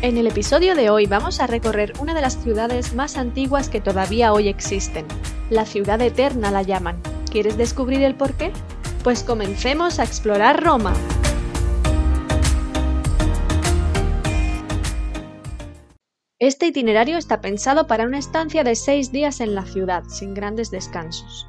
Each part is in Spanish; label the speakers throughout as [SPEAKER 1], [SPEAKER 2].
[SPEAKER 1] En el episodio de hoy vamos a recorrer una de las ciudades más antiguas que todavía hoy existen. La ciudad eterna la llaman. ¿Quieres descubrir el por qué? Pues comencemos a explorar Roma. Este itinerario está pensado para una estancia de seis días en la ciudad, sin grandes descansos.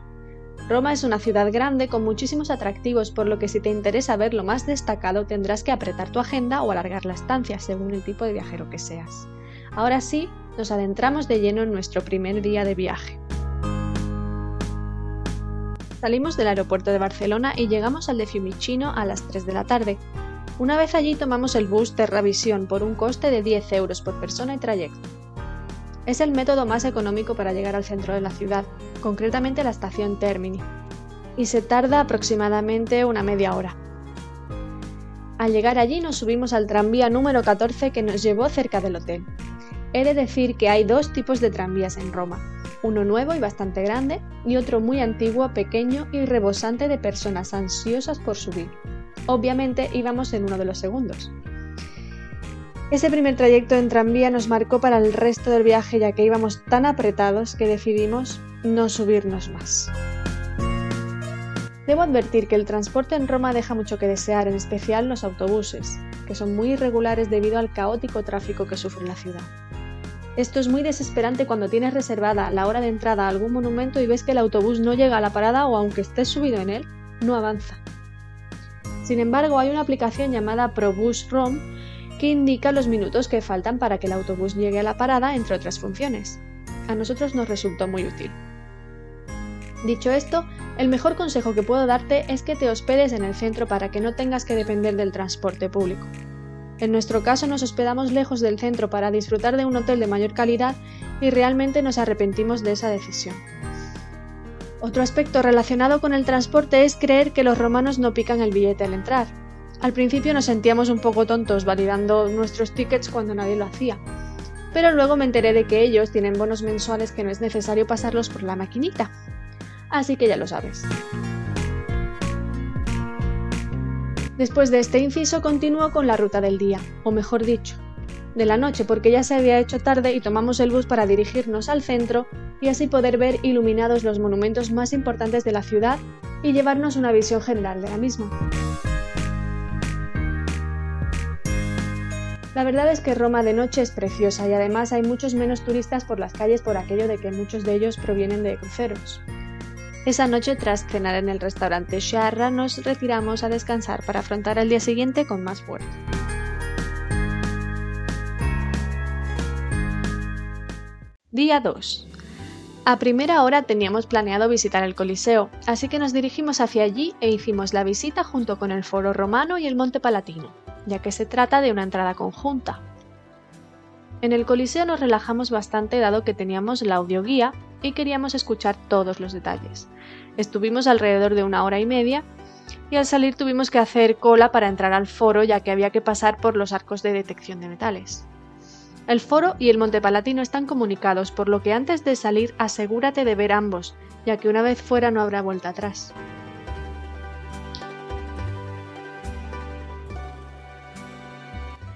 [SPEAKER 1] Roma es una ciudad grande con muchísimos atractivos, por lo que si te interesa ver lo más destacado tendrás que apretar tu agenda o alargar la estancia según el tipo de viajero que seas. Ahora sí, nos adentramos de lleno en nuestro primer día de viaje. Salimos del aeropuerto de Barcelona y llegamos al de Fiumicino a las 3 de la tarde. Una vez allí tomamos el bus Terravisión por un coste de 10 euros por persona y trayecto. Es el método más económico para llegar al centro de la ciudad, concretamente la estación Termini, y se tarda aproximadamente una media hora. Al llegar allí nos subimos al tranvía número 14 que nos llevó cerca del hotel. He de decir que hay dos tipos de tranvías en Roma, uno nuevo y bastante grande y otro muy antiguo, pequeño y rebosante de personas ansiosas por subir. Obviamente íbamos en uno de los segundos. Ese primer trayecto en tranvía nos marcó para el resto del viaje ya que íbamos tan apretados que decidimos no subirnos más. Debo advertir que el transporte en Roma deja mucho que desear, en especial los autobuses, que son muy irregulares debido al caótico tráfico que sufre la ciudad. Esto es muy desesperante cuando tienes reservada la hora de entrada a algún monumento y ves que el autobús no llega a la parada o aunque estés subido en él, no avanza. Sin embargo, hay una aplicación llamada ProBus Rom que indica los minutos que faltan para que el autobús llegue a la parada, entre otras funciones. A nosotros nos resultó muy útil. Dicho esto, el mejor consejo que puedo darte es que te hospedes en el centro para que no tengas que depender del transporte público. En nuestro caso nos hospedamos lejos del centro para disfrutar de un hotel de mayor calidad y realmente nos arrepentimos de esa decisión. Otro aspecto relacionado con el transporte es creer que los romanos no pican el billete al entrar. Al principio nos sentíamos un poco tontos validando nuestros tickets cuando nadie lo hacía, pero luego me enteré de que ellos tienen bonos mensuales que no es necesario pasarlos por la maquinita. Así que ya lo sabes. Después de este inciso continúo con la ruta del día, o mejor dicho, de la noche porque ya se había hecho tarde y tomamos el bus para dirigirnos al centro y así poder ver iluminados los monumentos más importantes de la ciudad y llevarnos una visión general de la misma. La verdad es que Roma de noche es preciosa y además hay muchos menos turistas por las calles por aquello de que muchos de ellos provienen de cruceros. Esa noche, tras cenar en el restaurante Sharra, nos retiramos a descansar para afrontar el día siguiente con más fuerza. Día 2. A primera hora teníamos planeado visitar el Coliseo, así que nos dirigimos hacia allí e hicimos la visita junto con el Foro Romano y el Monte Palatino ya que se trata de una entrada conjunta. En el Coliseo nos relajamos bastante dado que teníamos la audioguía y queríamos escuchar todos los detalles. Estuvimos alrededor de una hora y media y al salir tuvimos que hacer cola para entrar al foro ya que había que pasar por los arcos de detección de metales. El foro y el Monte Palatino están comunicados, por lo que antes de salir asegúrate de ver ambos, ya que una vez fuera no habrá vuelta atrás.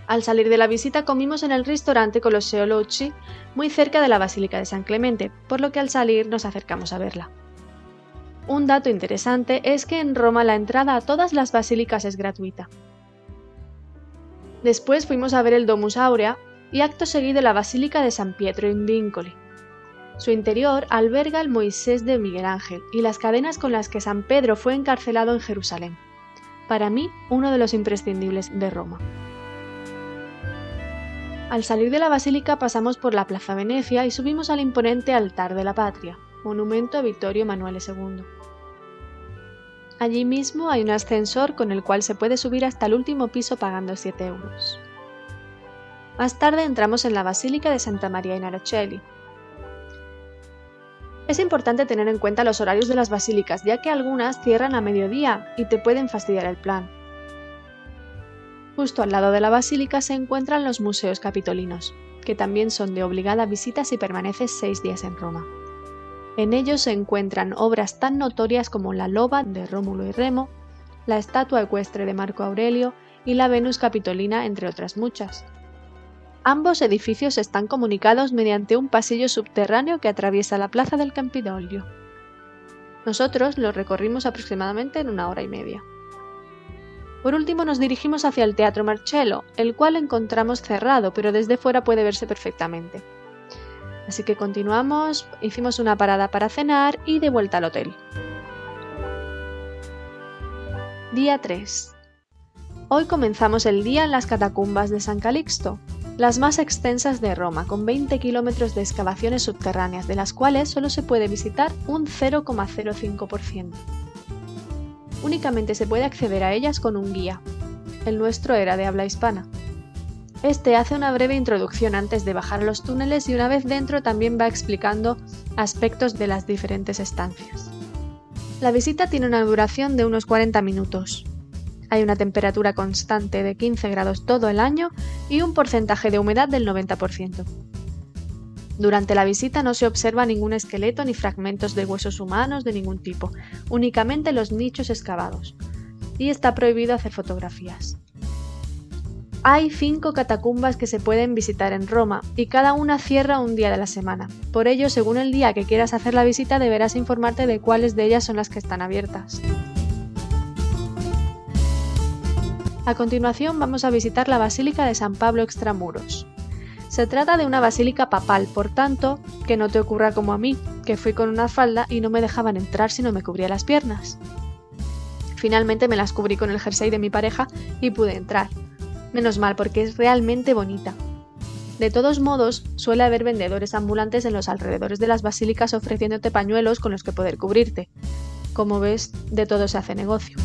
[SPEAKER 1] Al salir de la visita comimos en el restaurante Colosseo Locci, muy cerca de la Basílica de San Clemente, por lo que al salir nos acercamos a verla. Un dato interesante es que en Roma la entrada a todas las basílicas es gratuita. Después fuimos a ver el Domus Aurea y acto seguido la Basílica de San Pietro in Vincoli. Su interior alberga el Moisés de Miguel Ángel y las cadenas con las que San Pedro fue encarcelado en Jerusalén. Para mí, uno de los imprescindibles de Roma. Al salir de la basílica pasamos por la Plaza Venecia y subimos al imponente altar de la patria, monumento a Vittorio Emanuele II. Allí mismo hay un ascensor con el cual se puede subir hasta el último piso pagando 7 euros. Más tarde entramos en la Basílica de Santa María in Araceli. Es importante tener en cuenta los horarios de las basílicas, ya que algunas cierran a mediodía y te pueden fastidiar el plan. Justo al lado de la basílica se encuentran los museos capitolinos, que también son de obligada visita si permaneces seis días en Roma. En ellos se encuentran obras tan notorias como la loba de Rómulo y Remo, la estatua ecuestre de Marco Aurelio y la Venus Capitolina, entre otras muchas. Ambos edificios están comunicados mediante un pasillo subterráneo que atraviesa la plaza del Campidoglio. Nosotros lo recorrimos aproximadamente en una hora y media. Por último nos dirigimos hacia el Teatro Marcello, el cual encontramos cerrado, pero desde fuera puede verse perfectamente. Así que continuamos, hicimos una parada para cenar y de vuelta al hotel. Día 3. Hoy comenzamos el día en las catacumbas de San Calixto, las más extensas de Roma, con 20 kilómetros de excavaciones subterráneas, de las cuales solo se puede visitar un 0,05%. Únicamente se puede acceder a ellas con un guía. El nuestro era de habla hispana. Este hace una breve introducción antes de bajar los túneles y una vez dentro también va explicando aspectos de las diferentes estancias. La visita tiene una duración de unos 40 minutos. Hay una temperatura constante de 15 grados todo el año y un porcentaje de humedad del 90%. Durante la visita no se observa ningún esqueleto ni fragmentos de huesos humanos de ningún tipo, únicamente los nichos excavados, y está prohibido hacer fotografías. Hay cinco catacumbas que se pueden visitar en Roma y cada una cierra un día de la semana. Por ello, según el día que quieras hacer la visita, deberás informarte de cuáles de ellas son las que están abiertas. A continuación vamos a visitar la Basílica de San Pablo Extramuros. Se trata de una basílica papal, por tanto, que no te ocurra como a mí, que fui con una falda y no me dejaban entrar si no me cubría las piernas. Finalmente me las cubrí con el jersey de mi pareja y pude entrar. Menos mal, porque es realmente bonita. De todos modos, suele haber vendedores ambulantes en los alrededores de las basílicas ofreciéndote pañuelos con los que poder cubrirte. Como ves, de todo se hace negocio.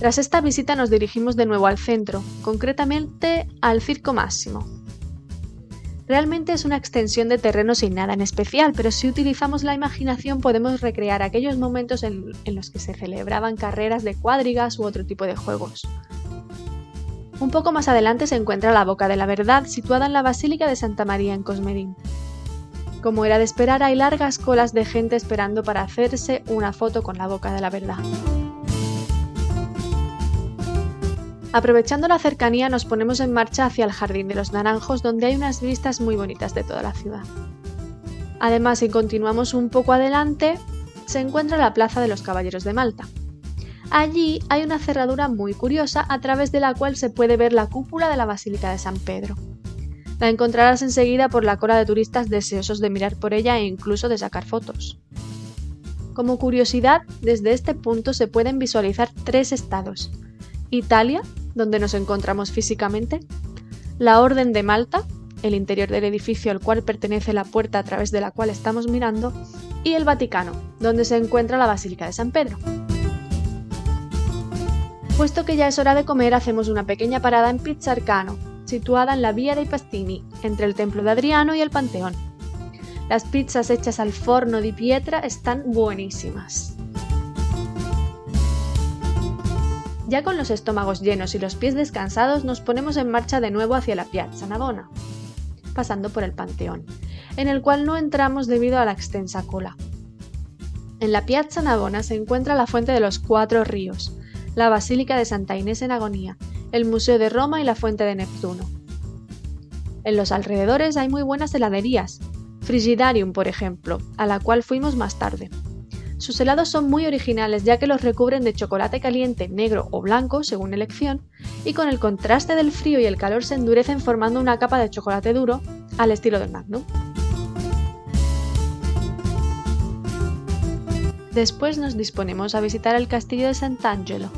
[SPEAKER 1] Tras esta visita nos dirigimos de nuevo al centro, concretamente al Circo Máximo. Realmente es una extensión de terreno sin nada en especial, pero si utilizamos la imaginación podemos recrear aquellos momentos en, los que se celebraban carreras de cuadrigas u otro tipo de juegos. Un poco más adelante se encuentra la Boca de la Verdad, situada en la Basílica de Santa María en Cosmedín. Como era de esperar, hay largas colas de gente esperando para hacerse una foto con la Boca de la Verdad. Aprovechando la cercanía nos ponemos en marcha hacia el Jardín de los Naranjos donde hay unas vistas muy bonitas de toda la ciudad. Además, si continuamos un poco adelante, se encuentra la Plaza de los Caballeros de Malta. Allí hay una cerradura muy curiosa a través de la cual se puede ver la cúpula de la Basílica de San Pedro. La encontrarás enseguida por la cola de turistas deseosos de mirar por ella e incluso de sacar fotos. Como curiosidad, desde este punto se pueden visualizar tres estados. Italia, donde nos encontramos físicamente, la Orden de Malta, el interior del edificio al cual pertenece la puerta a través de la cual estamos mirando, y el Vaticano, donde se encuentra la Basílica de San Pedro. Puesto que ya es hora de comer, hacemos una pequeña parada en Pizza Arcano, situada en la Vía dei Pastini, entre el Templo de Adriano y el Panteón. Las pizzas hechas al forno di pietra están buenísimas. Ya con los estómagos llenos y los pies descansados, nos ponemos en marcha de nuevo hacia la Piazza Navona, pasando por el Panteón, en el cual no entramos debido a la extensa cola. En la Piazza Navona se encuentra la Fuente de los Cuatro Ríos, la Basílica de Santa Inés en Agonía, el Museo de Roma y la Fuente de Neptuno. En los alrededores hay muy buenas heladerías, Frigidarium por ejemplo, a la cual fuimos más tarde. Sus helados son muy originales ya que los recubren de chocolate caliente, negro o blanco según elección, y con el contraste del frío y el calor se endurecen formando una capa de chocolate duro al estilo del Magnum. Después nos disponemos a visitar el castillo de Sant'Angelo,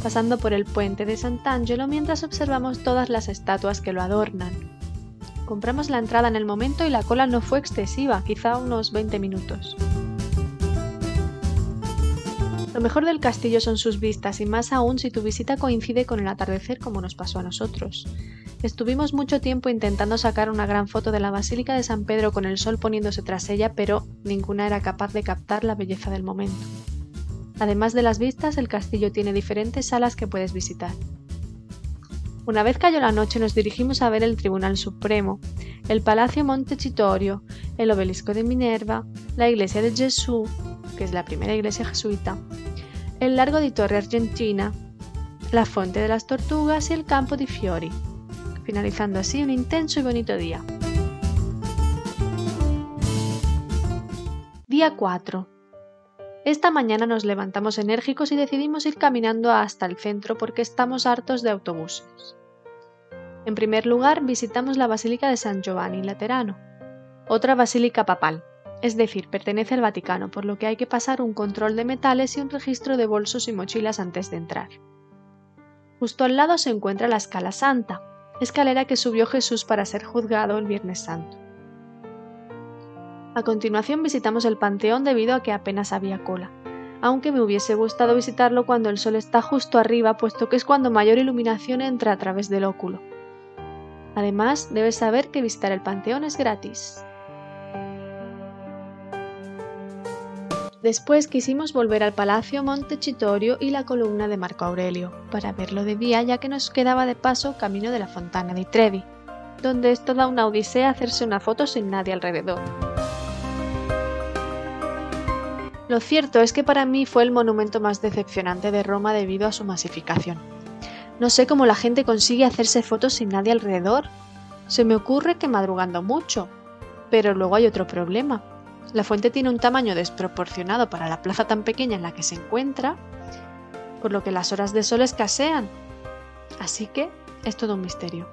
[SPEAKER 1] pasando por el puente de Sant'Angelo mientras observamos todas las estatuas que lo adornan. Compramos la entrada en el momento y la cola no fue excesiva, quizá unos 20 minutos. Lo mejor del castillo son sus vistas y más aún si tu visita coincide con el atardecer como nos pasó a nosotros. Estuvimos mucho tiempo intentando sacar una gran foto de la Basílica de San Pedro con el sol poniéndose tras ella, pero ninguna era capaz de captar la belleza del momento. Además de las vistas, el castillo tiene diferentes salas que puedes visitar. Una vez cayó la noche nos dirigimos a ver el Tribunal Supremo, el Palacio Montecitorio, el Obelisco de Minerva, la Iglesia de Jesús, que es la primera iglesia jesuita, el Largo di Torre Argentina, la Fuente de las Tortugas y el Campo di Fiori, finalizando así un intenso y bonito día. Día 4. Esta mañana nos levantamos enérgicos y decidimos ir caminando hasta el centro porque estamos hartos de autobuses. En primer lugar, visitamos la Basílica de San Giovanni Laterano, otra basílica papal, es decir, pertenece al Vaticano, por lo que hay que pasar un control de metales y un registro de bolsos y mochilas antes de entrar. Justo al lado se encuentra la Escala Santa, escalera que subió Jesús para ser juzgado el Viernes Santo. A continuación visitamos el Panteón debido a que apenas había cola, aunque me hubiese gustado visitarlo cuando el sol está justo arriba, puesto que es cuando mayor iluminación entra a través del óculo. Además, debes saber que visitar el Panteón es gratis. Después quisimos volver al Palacio Montecitorio y la columna de Marco Aurelio, para verlo de día ya que nos quedaba de paso camino de la Fontana di Trevi, donde es toda una odisea hacerse una foto sin nadie alrededor. Lo cierto es que para mí fue el monumento más decepcionante de Roma debido a su masificación. No sé cómo la gente consigue hacerse fotos sin nadie alrededor. Se me ocurre que madrugando mucho. Pero luego hay otro problema. La fuente tiene un tamaño desproporcionado para la plaza tan pequeña en la que se encuentra, por lo que las horas de sol escasean. Así que es todo un misterio.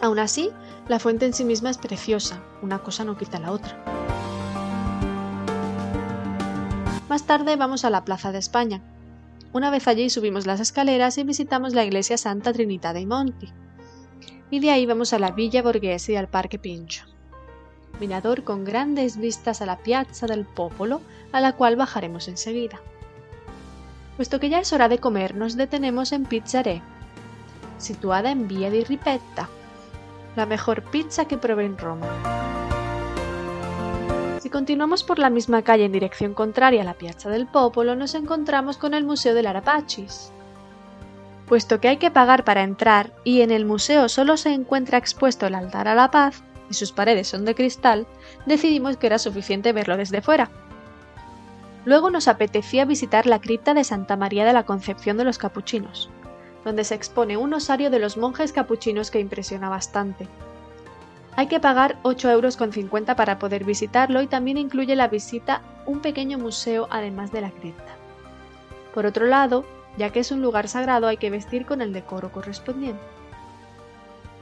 [SPEAKER 1] Aún así, la fuente en sí misma es preciosa, una cosa no quita la otra. Más tarde vamos a la Plaza de España. Una vez allí subimos las escaleras y visitamos la iglesia Santa Trinidad dei Monti. Y de ahí vamos a la Villa Borghese y al Parque Pincho. Mirador con grandes vistas a la Piazza del Popolo, a la cual bajaremos enseguida. Puesto que ya es hora de comer, nos detenemos en Pizzaré, situada en Via di Ripetta, la mejor pizza que probé en Roma. Si continuamos por la misma calle en dirección contraria a la Piazza del Popolo, nos encontramos con el Museo del Arapachis. Puesto que hay que pagar para entrar y en el museo solo se encuentra expuesto el altar a la paz y sus paredes son de cristal, decidimos que era suficiente verlo desde fuera. Luego nos apetecía visitar la cripta de Santa María de la Concepción de los Capuchinos, donde se expone un osario de los monjes capuchinos que impresiona bastante. Hay que pagar 8,50 euros para poder visitarlo y también incluye la visita un pequeño museo además de la cripta. Por otro lado, ya que es un lugar sagrado hay que vestir con el decoro correspondiente.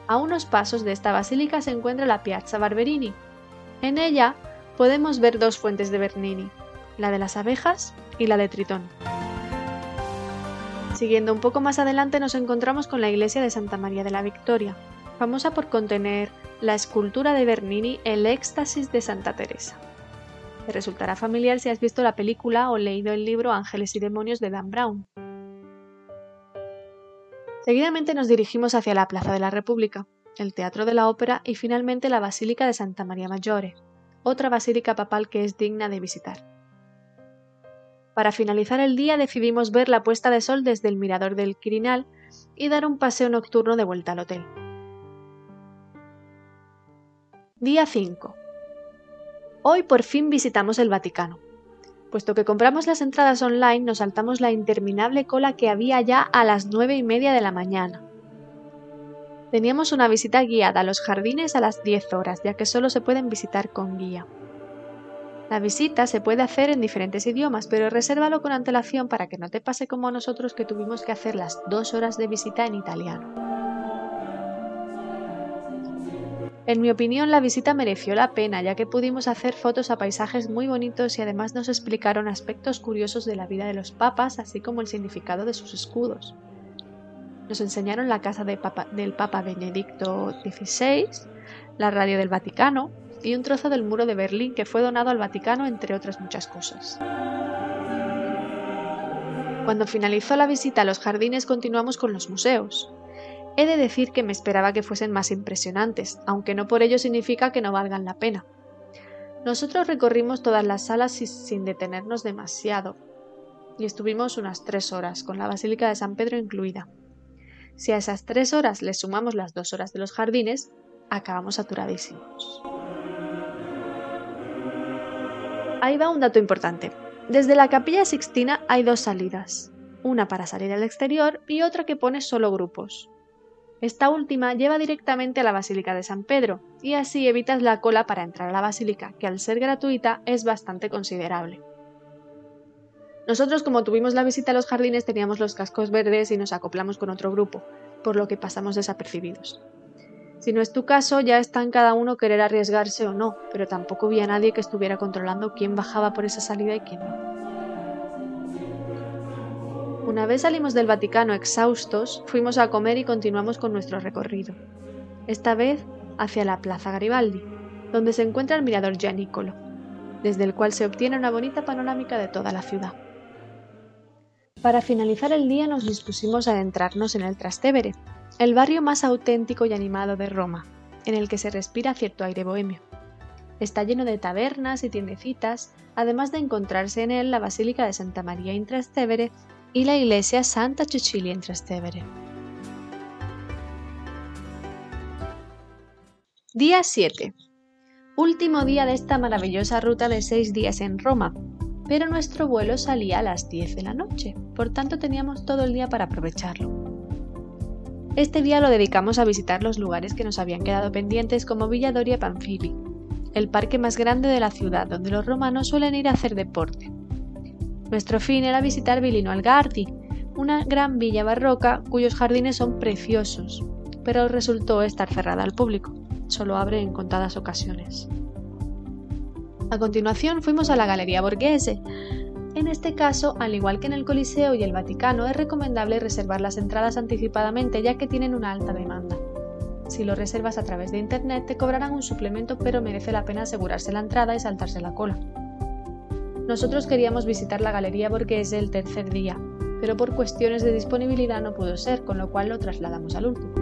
[SPEAKER 1] A unos pasos de esta basílica se encuentra la Piazza Barberini. En ella podemos ver dos fuentes de Bernini, la de las abejas y la de Tritón. Siguiendo un poco más adelante nos encontramos con la iglesia de Santa María de la Victoria, famosa por contener la escultura de Bernini El éxtasis de Santa Teresa. Te resultará familiar si has visto la película o leído el libro Ángeles y Demonios de Dan Brown. Seguidamente nos dirigimos hacia la Plaza de la República, el Teatro de la Ópera y finalmente la Basílica de Santa María Maggiore, otra basílica papal que es digna de visitar. Para finalizar el día decidimos ver la puesta de sol desde el mirador del Quirinal y dar un paseo nocturno de vuelta al hotel. Día 5. Hoy por fin visitamos el Vaticano. Puesto que compramos las entradas online, nos saltamos la interminable cola que había ya a las nueve y media de la mañana. Teníamos una visita guiada a los jardines a las 10 horas, ya que solo se pueden visitar con guía. La visita se puede hacer en diferentes idiomas, pero resérvalo con antelación para que no te pase como a nosotros que tuvimos que hacer las dos horas de visita en italiano. En mi opinión, la visita mereció la pena, ya que pudimos hacer fotos a paisajes muy bonitos y además nos explicaron aspectos curiosos de la vida de los papas, así como el significado de sus escudos. Nos enseñaron la casa del Papa Benedicto XVI, la radio del Vaticano y un trozo del muro de Berlín que fue donado al Vaticano, entre otras muchas cosas. Cuando finalizó la visita a los jardines continuamos con los museos. He de decir que me esperaba que fuesen más impresionantes, aunque no por ello significa que no valgan la pena. Nosotros recorrimos todas las salas sin detenernos demasiado, y estuvimos unas tres horas, con la Basílica de San Pedro incluida. Si a esas tres horas le sumamos las dos horas de los jardines, acabamos saturadísimos. Ahí va un dato importante. Desde la capilla Sixtina hay dos salidas, una para salir al exterior y otra que pone solo grupos. Esta última lleva directamente a la Basílica de San Pedro, y así evitas la cola para entrar a la basílica, que al ser gratuita es bastante considerable. Nosotros, como tuvimos la visita a los jardines, teníamos los cascos verdes y nos acoplamos con otro grupo, por lo que pasamos desapercibidos. Si no es tu caso, ya está en cada uno querer arriesgarse o no, pero tampoco vi a nadie que estuviera controlando quién bajaba por esa salida y quién no. Una vez salimos del Vaticano exhaustos, fuimos a comer y continuamos con nuestro recorrido. Esta vez hacia la Plaza Garibaldi, donde se encuentra el mirador Gianicolo, desde el cual se obtiene una bonita panorámica de toda la ciudad. Para finalizar el día nos dispusimos a adentrarnos en el Trastevere, el barrio más auténtico y animado de Roma, en el que se respira cierto aire bohemio. Está lleno de tabernas y tiendecitas, además de encontrarse en él la Basílica de Santa María in Trastevere y la iglesia Santa Cecilia in Trastevere. Día 7. Último día de esta maravillosa ruta de seis días en Roma, pero nuestro vuelo salía a las 10 de la noche, por tanto teníamos todo el día para aprovecharlo. Este día lo dedicamos a visitar los lugares que nos habían quedado pendientes como Villa Doria Panfili, el parque más grande de la ciudad donde los romanos suelen ir a hacer deporte. Nuestro fin era visitar Vilino Algardi, una gran villa barroca cuyos jardines son preciosos, pero resultó estar cerrada al público, solo abre en contadas ocasiones. A continuación fuimos a la Galería Borghese. En este caso, al igual que en el Coliseo y el Vaticano, es recomendable reservar las entradas anticipadamente ya que tienen una alta demanda. Si lo reservas a través de Internet te cobrarán un suplemento pero merece la pena asegurarse la entrada y saltarse la cola. Nosotros queríamos visitar la Galería Borghese el tercer día, pero por cuestiones de disponibilidad no pudo ser, con lo cual lo trasladamos al último.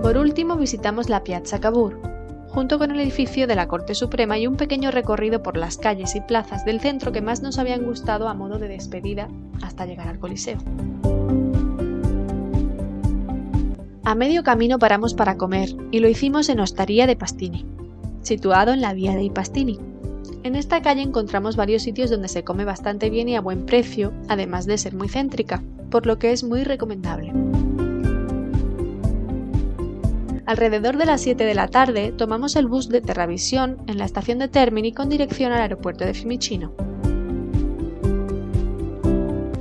[SPEAKER 1] Por último visitamos la Piazza Cavour, junto con el edificio de la Corte Suprema y un pequeño recorrido por las calles y plazas del centro que más nos habían gustado a modo de despedida hasta llegar al Coliseo. A medio camino paramos para comer y lo hicimos en Ostaría de Pastini, situado en la vía de Pastini. En esta calle encontramos varios sitios donde se come bastante bien y a buen precio, además de ser muy céntrica, por lo que es muy recomendable. Alrededor de las 7 de la tarde tomamos el bus de Terravisión en la estación de Termini con dirección al aeropuerto de Fiumicino.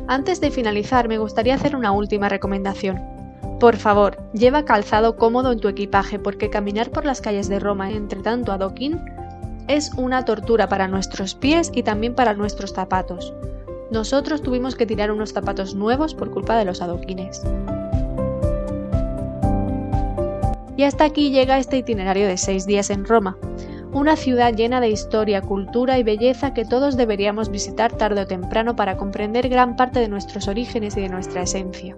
[SPEAKER 1] Antes de finalizar me gustaría hacer una última recomendación. Por favor, lleva calzado cómodo en tu equipaje porque caminar por las calles de Roma entre tanto adoquín es una tortura para nuestros pies y también para nuestros zapatos. Nosotros tuvimos que tirar unos zapatos nuevos por culpa de los adoquines. Y hasta aquí llega este itinerario de seis días en Roma, una ciudad llena de historia, cultura y belleza que todos deberíamos visitar tarde o temprano para comprender gran parte de nuestros orígenes y de nuestra esencia.